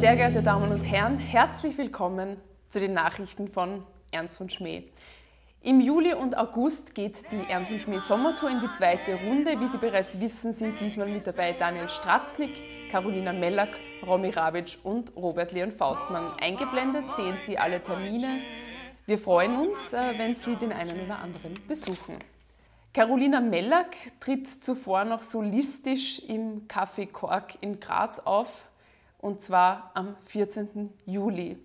Sehr geehrte Damen und Herren, herzlich willkommen zu den Nachrichten von Ernst und Schmäh. Im Juli und August geht die Ernst und Schmäh Sommertour in die zweite Runde. Wie Sie bereits wissen, sind diesmal mit dabei Daniel Stratznik, Carolina Mellack, Romy Rabic und Robert Leon Faustmann. Eingeblendet sehen Sie alle Termine. Wir freuen uns, äh, wenn Sie den einen oder anderen besuchen. Carolina Mellack tritt zuvor noch solistisch im Café Kork in Graz auf, und zwar am 14. Juli.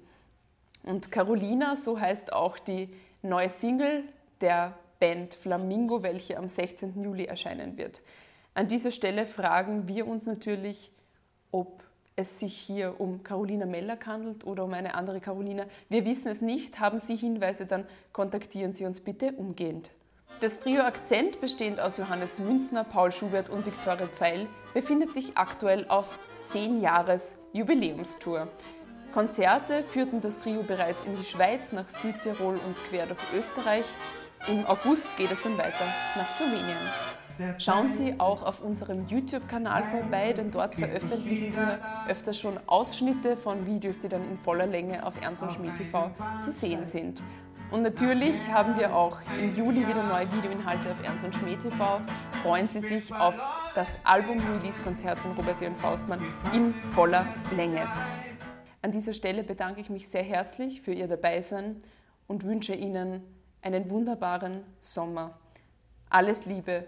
Und Carolina, so heißt auch die neue Single der Band Flamingo, welche am 16. Juli erscheinen wird. An dieser Stelle fragen wir uns natürlich, ob es sich hier um Carolina Mellack handelt oder um eine andere Carolina. Wir wissen es nicht. Haben Sie Hinweise, dann kontaktieren Sie uns bitte umgehend. Das Trio Akzent, bestehend aus Johannes Münzner, Paul Schubert und Viktoria Pfeil, befindet sich aktuell auf 10 Jahres Jubiläumstour. Konzerte führten das Trio bereits in die Schweiz, nach Südtirol und quer durch Österreich. Im August geht es dann weiter nach Slowenien. Schauen Sie auch auf unserem YouTube-Kanal vorbei, denn dort veröffentlichen wir öfter schon Ausschnitte von Videos, die dann in voller Länge auf Ernst und Schmied TV zu sehen sind. Und natürlich haben wir auch im Juli wieder neue Videoinhalte auf Ernst und Schmied TV. Freuen Sie sich auf das Album-Release-Konzert von Robert J. Faustmann in voller Länge. An dieser Stelle bedanke ich mich sehr herzlich für Ihr Dabeisein und wünsche Ihnen einen wunderbaren Sommer. Alles Liebe.